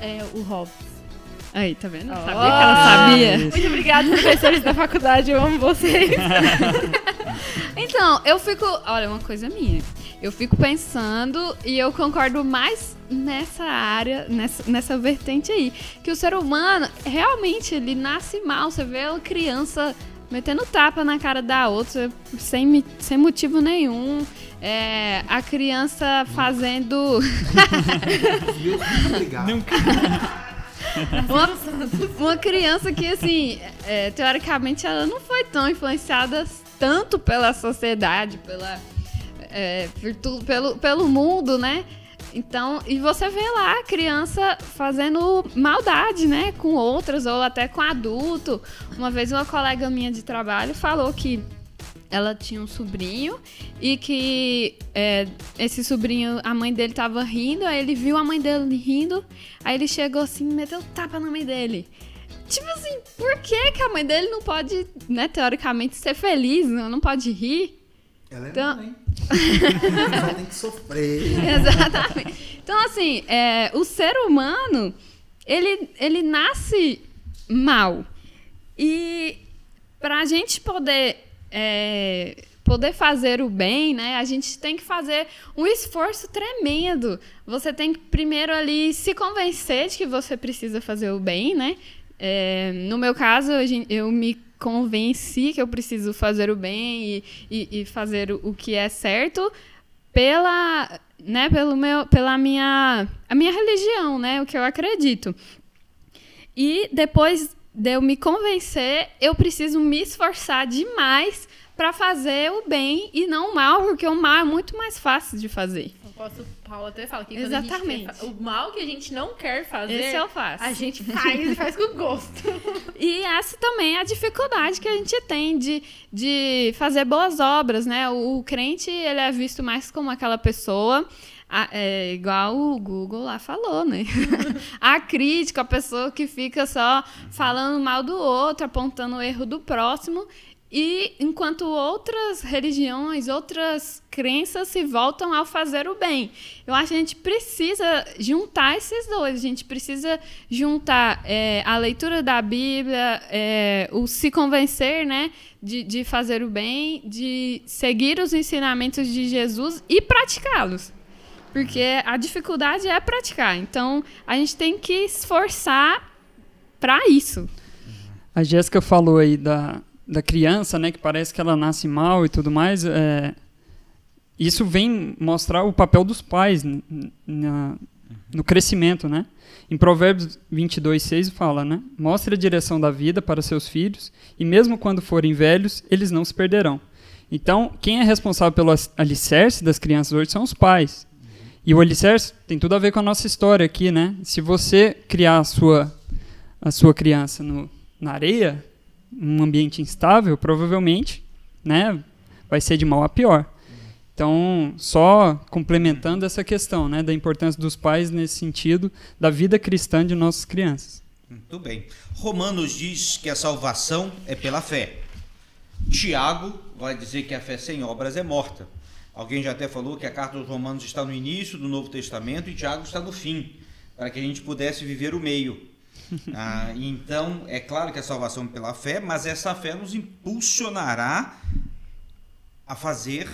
E: É o Hobbes.
C: Aí, tá vendo?
E: Oh.
C: Sabia que ela sabia.
E: Muito obrigada, professores da faculdade. Eu amo vocês.
C: Então, eu fico. Olha, uma coisa minha. Eu fico pensando e eu concordo mais nessa área, nessa, nessa vertente aí. Que o ser humano, realmente, ele nasce mal. Você vê uma criança metendo tapa na cara da outra sem, sem motivo nenhum. É, a criança fazendo.
B: Obrigado.
C: uma, uma criança que, assim, é, teoricamente ela não foi tão influenciada tanto pela sociedade, pela, é, pelo, pelo mundo, né? Então, e você vê lá a criança fazendo maldade, né? Com outras ou até com adulto. Uma vez uma colega minha de trabalho falou que ela tinha um sobrinho e que é, esse sobrinho, a mãe dele tava rindo, aí ele viu a mãe dele rindo, aí ele chegou assim e meteu tapa na mãe dele. Tipo assim, por que, que a mãe dele não pode, né, teoricamente, ser feliz, não não pode rir?
B: Ela é
C: Então-
B: mãe. Só tem que sofrer.
C: Exatamente. Então, assim, é, o ser humano, ele, ele nasce mal. E para a gente poder, é, poder fazer o bem, né, a gente tem que fazer um esforço tremendo. Você tem que primeiro ali se convencer de que você precisa fazer o bem, né? É, no meu caso, eu me convenci que eu preciso fazer o bem e, e- e fazer o que é certo pela, né, pelo meu, pela minha, a minha religião, né, o que eu acredito. E depois de eu me convencer, eu preciso me esforçar demais para fazer o bem e não o mal, porque o mal é muito mais fácil de fazer.
E: O apóstolo Paulo até fala que
C: Exatamente.
E: quer o mal que a gente não quer fazer,
C: Esse eu faço.
E: a gente faz e faz com gosto.
C: E essa também é a dificuldade que a gente tem de, de fazer boas obras, né? O, o crente, ele é visto mais como aquela pessoa, a- é, igual o Google lá falou, né? a crítica, a pessoa que fica só falando mal do outro, apontando o erro do próximo. E enquanto outras religiões, outras crenças se voltam ao fazer o bem. Eu acho que a gente precisa juntar esses dois. A gente precisa juntar é, a leitura da Bíblia, é, o se convencer né, de, de fazer o bem, de seguir os ensinamentos de Jesus e praticá-los. Porque a dificuldade é praticar. Então, a gente tem que esforçar para isso.
D: A Jéssica falou aí da, da criança, né, que parece que ela nasce mal e tudo mais. é, isso vem mostrar o papel dos pais na- no crescimento, né? Em Provérbios 22, 6 fala, né? Mostre a direção da vida para seus filhos e mesmo quando forem velhos, eles não se perderão. Então, quem é responsável pelo alicerce das crianças hoje são os pais. E o alicerce tem tudo a ver com a nossa história aqui, né? Se você criar a sua, a sua criança no, na areia, um ambiente instável, provavelmente, né, vai ser de mal a pior. Então, só complementando essa questão, né, da importância dos pais nesse sentido da vida cristã de nossas crianças.
A: Muito bem. Romanos diz que a salvação é pela fé. Tiago vai dizer que a fé sem obras é morta. Alguém já até falou que a carta aos Romanos está no início do Novo Testamento e Tiago está no fim, para que a gente pudesse viver o meio. Ah, então, é claro que a salvação é pela fé, mas essa fé nos impulsionará a fazer,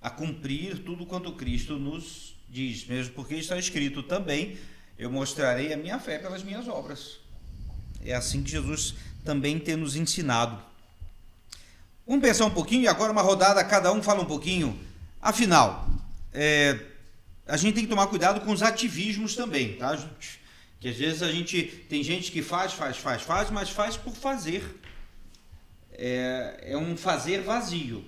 A: a cumprir tudo quanto Cristo nos diz, mesmo porque está escrito também: eu mostrarei a minha fé pelas minhas obras. É assim que Jesus também tem nos ensinado. Vamos pensar um pouquinho e agora uma rodada, cada um fala um pouquinho. Afinal, é, a gente tem que tomar cuidado com os ativismos também, tá? Que às vezes a gente tem gente que faz, faz, faz, faz, mas faz por fazer. É, é um fazer vazio.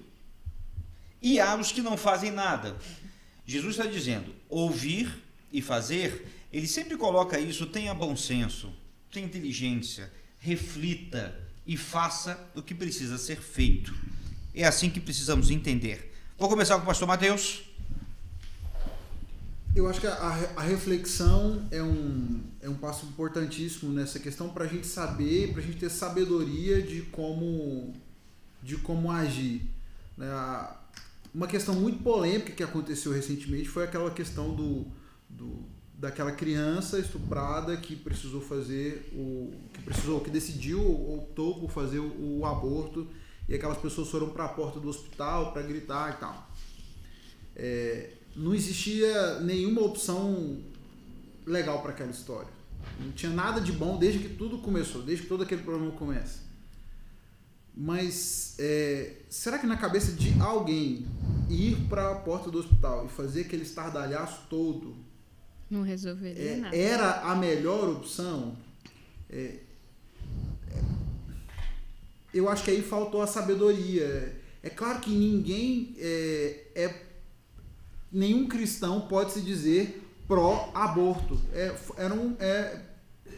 A: E há os que não fazem nada. Jesus está dizendo: ouvir e fazer, ele sempre coloca isso, tenha bom senso, tenha inteligência, reflita e faça o que precisa ser feito. É assim que precisamos entender. Vou começar com o pastor Mateus.
B: Eu acho que a, a reflexão é um, é um passo importantíssimo nessa questão para a gente saber, para a gente ter sabedoria de como, de como agir. Né? Uma questão muito polêmica que aconteceu recentemente foi aquela questão do, do daquela criança estuprada que precisou fazer o que precisou que decidiu optou por fazer o, o aborto e aquelas pessoas foram para a porta do hospital para gritar e tal é, não existia nenhuma opção legal para aquela história não tinha nada de bom desde que tudo começou desde que todo aquele problema começa mas é, será que na cabeça de alguém ir para a porta do hospital e fazer aquele estardalhaço todo
C: não resolveria
B: é,
C: nada.
B: Era a melhor opção. É, eu acho que aí faltou a sabedoria. É claro que ninguém é, é nenhum cristão pode se dizer pró-aborto. É, era um, é,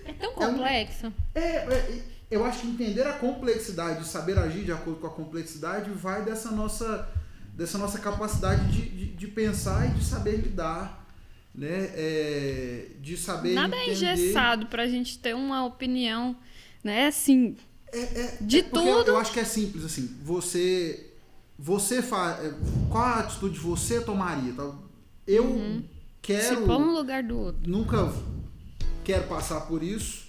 E: é tão complexo.
B: É, é, eu acho que entender a complexidade, saber agir de acordo com a complexidade, vai dessa nossa, dessa nossa capacidade de, de, de pensar e de saber lidar né? É, de saber
C: Nada
B: é
C: entender... é engessado para a gente ter uma opinião, né? Assim,
B: é, é,
C: de
B: é
C: tudo.
B: Eu, acho que é simples assim. Você, você faz, é, qual a atitude você tomaria? Tá? Eu
C: uhum.
B: quero.
C: Se pôr no lugar do outro.
B: Nunca quero passar por isso,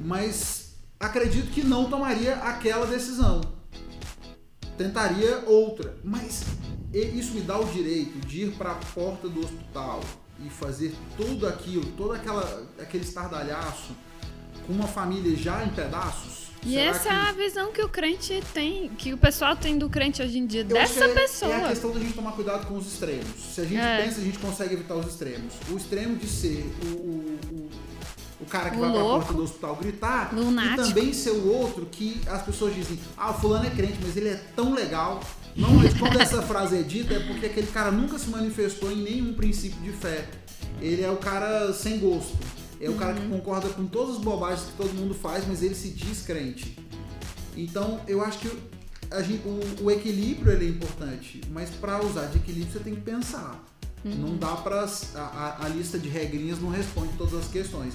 B: mas acredito que não tomaria aquela decisão. Tentaria outra, mas isso me dá o direito de ir para a porta do hospital e fazer tudo aquilo, todo aquela, aquele estardalhaço com uma família já em pedaços?
C: E essa que... é a visão que o crente tem, que o pessoal tem do crente hoje em dia,
B: Eu
C: dessa
B: é,
C: pessoa.
B: É a questão da gente tomar cuidado com os extremos. Se a gente é. pensa, a gente consegue evitar os extremos. O extremo de ser o, o, o o cara que o vai louco, pra porta do hospital gritar
C: lunático.
B: e também ser o outro que as pessoas dizem, ah, o fulano é crente, mas ele é tão legal não, quando essa frase é dita é porque aquele cara nunca se manifestou em nenhum princípio de fé. Ele é o cara sem gosto. É o uhum. cara que uhum. concorda com todas as bobagens que todo mundo faz, mas ele se diz crente. Então, eu acho que gente, o, o, equilíbrio é importante, mas para usar de equilíbrio você tem que pensar. Uhum. Não dá para a, a, lista de regrinhas não responde todas as questões.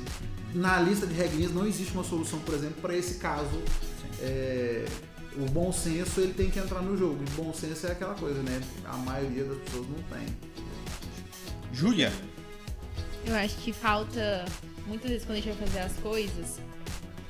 B: Na lista de regrinhas não existe uma solução, por exemplo, para esse caso é, o bom senso ele tem que entrar no jogo. E bom senso é aquela coisa, né? A maioria das pessoas não tem.
A: Júlia?
E: Eu acho que falta, muitas vezes quando a gente vai fazer as coisas,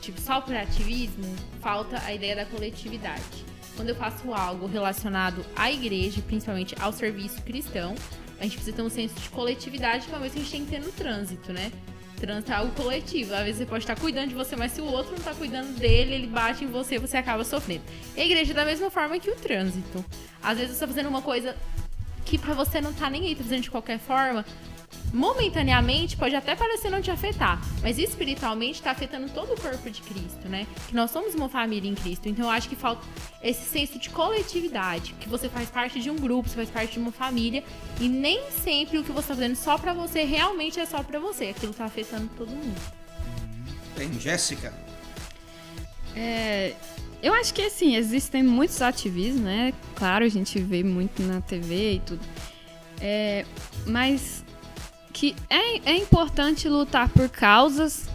E: tipo, só por ativismo, falta a ideia da coletividade. Quando eu faço algo relacionado à igreja, principalmente ao serviço cristão, a gente precisa ter um senso de coletividade que uma vez que a gente tem que ter no trânsito, né? Trânsito é algo coletivo. Às vezes você pode estar cuidando de você, mas se o outro não está cuidando dele, ele bate em você, você acaba sofrendo. a igreja é da mesma forma que o trânsito. Às vezes você está fazendo uma coisa que para você não tá nem aí, tá fazendo de qualquer forma, momentaneamente pode até parecer não te afetar, mas espiritualmente está afetando todo o corpo de Cristo, né? Que nós somos uma família em Cristo. Então eu acho que falta esse senso de coletividade, que você faz parte de um grupo, você faz parte de uma família e nem sempre o que você está fazendo só para você realmente é só para você. Aquilo está afetando todo mundo.
A: Tem Jéssica.
C: É, eu acho que assim, existem muitos ativismos, né? Claro, a gente vê muito na TV e tudo. É, mas que é, é importante lutar por causas,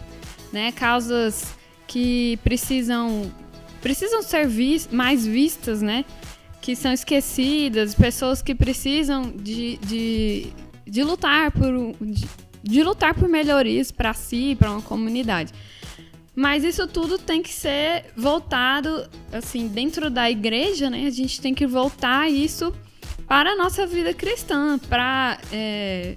C: né? Causas que precisam precisam ser mais vistas, né? Que são esquecidas, pessoas que precisam de, de, de lutar por de, de lutar por melhorias para si, para uma comunidade. Mas isso tudo tem que ser voltado, assim, dentro da igreja, né? A gente tem que voltar isso para a nossa vida cristã, para é,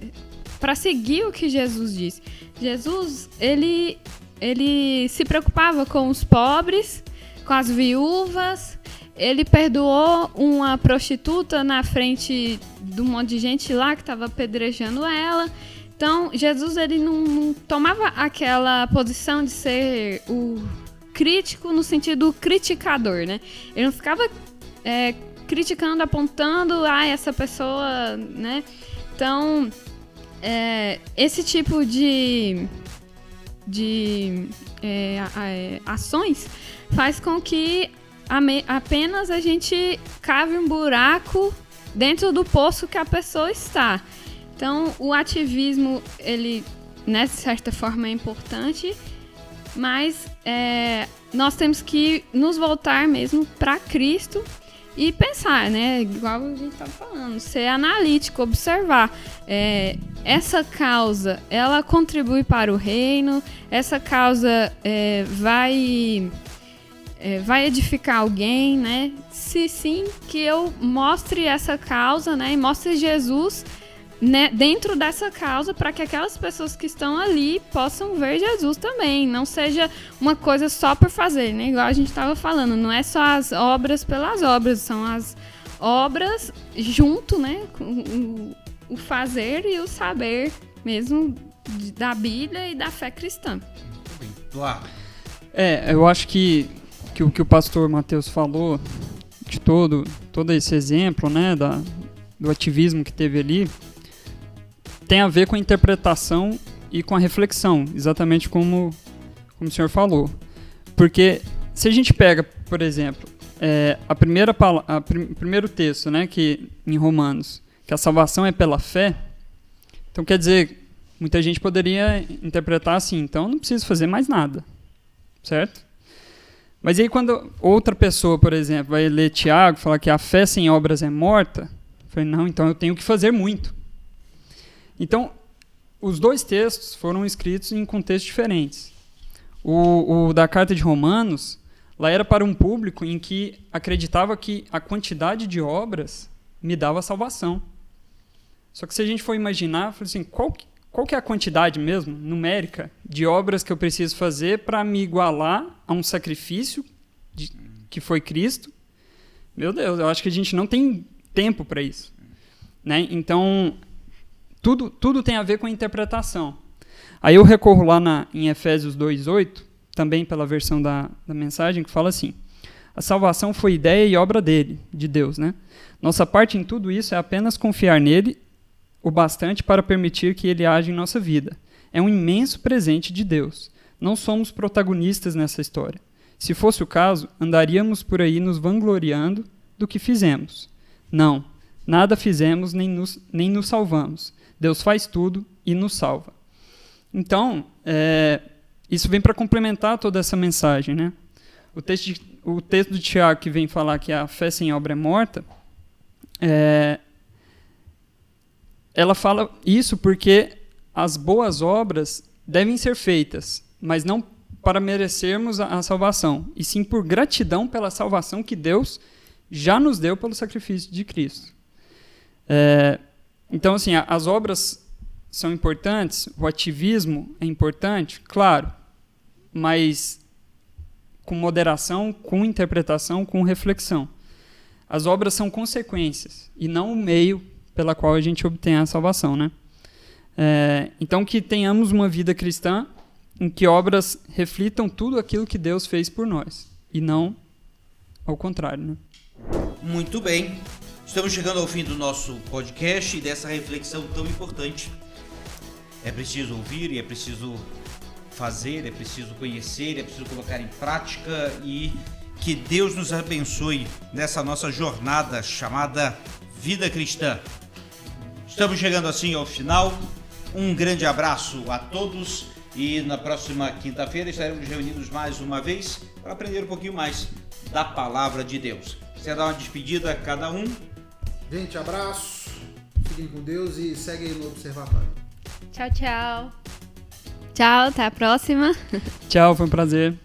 C: para seguir o que Jesus disse. Jesus, ele, ele se preocupava com os pobres, com as viúvas, ele perdoou uma prostituta na frente de um monte de gente lá que estava apedrejando ela. Então, Jesus ele não, não, tomava aquela posição de ser o crítico no sentido criticador, né? Ele não ficava é, criticando, apontando, ah, essa pessoa, né? Então, é, esse tipo de, de é, é, ações faz com que apenas a gente cave um buraco dentro do poço que a pessoa está. Então, o ativismo, ele, né, de certa forma, é importante, mas é, nós temos que nos voltar mesmo para Cristo e pensar, né? Igual a gente estava falando, ser analítico, observar. É, essa causa, ela contribui para o reino? Essa causa é, vai é, vai edificar alguém, né? Se sim, que eu mostre essa causa, né? E mostre Jesus né, dentro dessa causa para que aquelas pessoas que estão ali possam ver Jesus também. Não seja uma coisa só por fazer, né? Igual a gente estava falando, não é só as obras pelas obras, são as obras junto, né? Com o fazer e o saber mesmo da Bíblia e da fé cristã.
D: É, eu acho que, que o que o pastor Mateus falou de todo, todo esse exemplo, né, da, do ativismo que teve ali, tem a ver com a interpretação e com a reflexão, exatamente como, como o senhor falou. Porque se a gente pega, por exemplo, é, a primeira a prim, primeiro texto, né, que em Romanos, que a salvação é pela fé, então quer dizer, muita gente poderia interpretar assim, então não preciso fazer mais nada, certo? Mas aí quando outra pessoa, por exemplo, vai ler Tiago, falar que a fé sem obras é morta, eu falei, não, então eu tenho que fazer muito. Então, os dois textos foram escritos em contextos diferentes. O, o, da carta de Romanos, lá era para um público em que acreditava que a quantidade de obras me dava salvação. Só que se a gente for imaginar, assim, qual, qual que é a quantidade mesmo, numérica, de obras que eu preciso fazer para me igualar a um sacrifício de, que foi Cristo? Meu Deus, eu acho que a gente não tem tempo para isso. Né? Então, tudo, tudo tem a ver com a interpretação. Aí eu recorro lá na, em Efésios 2,8, também pela versão da, da mensagem, que fala assim: A salvação foi ideia e obra dele, de Deus. Né? Nossa parte em tudo isso é apenas confiar nele o bastante para permitir que ele age em nossa vida. É um imenso presente de Deus. Não somos protagonistas nessa história. Se fosse o caso, andaríamos por aí nos vangloriando do que fizemos. Não, nada fizemos nem nos, nem nos salvamos. Deus faz tudo e nos salva. Então, é, isso vem para complementar toda essa mensagem. Né? O, texto de, o texto do Tiago, que vem falar que a fé sem obra é morta, é, ela fala isso porque as boas obras devem ser feitas, mas não para merecermos a, a salvação, e sim por gratidão pela salvação que Deus já nos deu pelo sacrifício de Cristo. É, então, assim, as obras são importantes, o ativismo é importante, claro, mas com moderação, com interpretação, com reflexão. As obras são consequências e não o meio pela qual a gente obtém a salvação, né? É, então que tenhamos uma vida cristã em que obras reflitam tudo aquilo que Deus fez por nós e não ao contrário, né?
A: Muito bem. Estamos chegando ao fim do nosso podcast e dessa reflexão tão importante. É preciso ouvir é preciso fazer, é preciso conhecer, é preciso colocar em prática e que Deus nos abençoe nessa nossa jornada chamada vida cristã. Estamos chegando assim ao final. Um grande abraço a todos e na próxima quinta-feira estaremos reunidos mais uma vez para aprender um pouquinho mais da palavra de Deus. Dá uma despedida a cada um.
B: Gente, abraço. Fiquem com Deus e seguem no Observatório.
E: Tchau, tchau.
C: Tchau, até a próxima.
D: Tchau, foi um prazer.